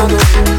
I know.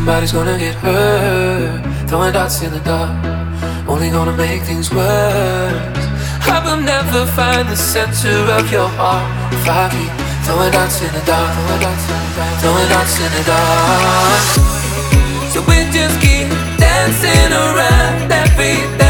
Somebody's gonna get hurt. Throwing dots in the dark, only gonna make things worse. I will never find the center of your heart if I keep throwing dots in the dark, throwing dots in the dark, throwing dots in the dark. So we just keep dancing around keep.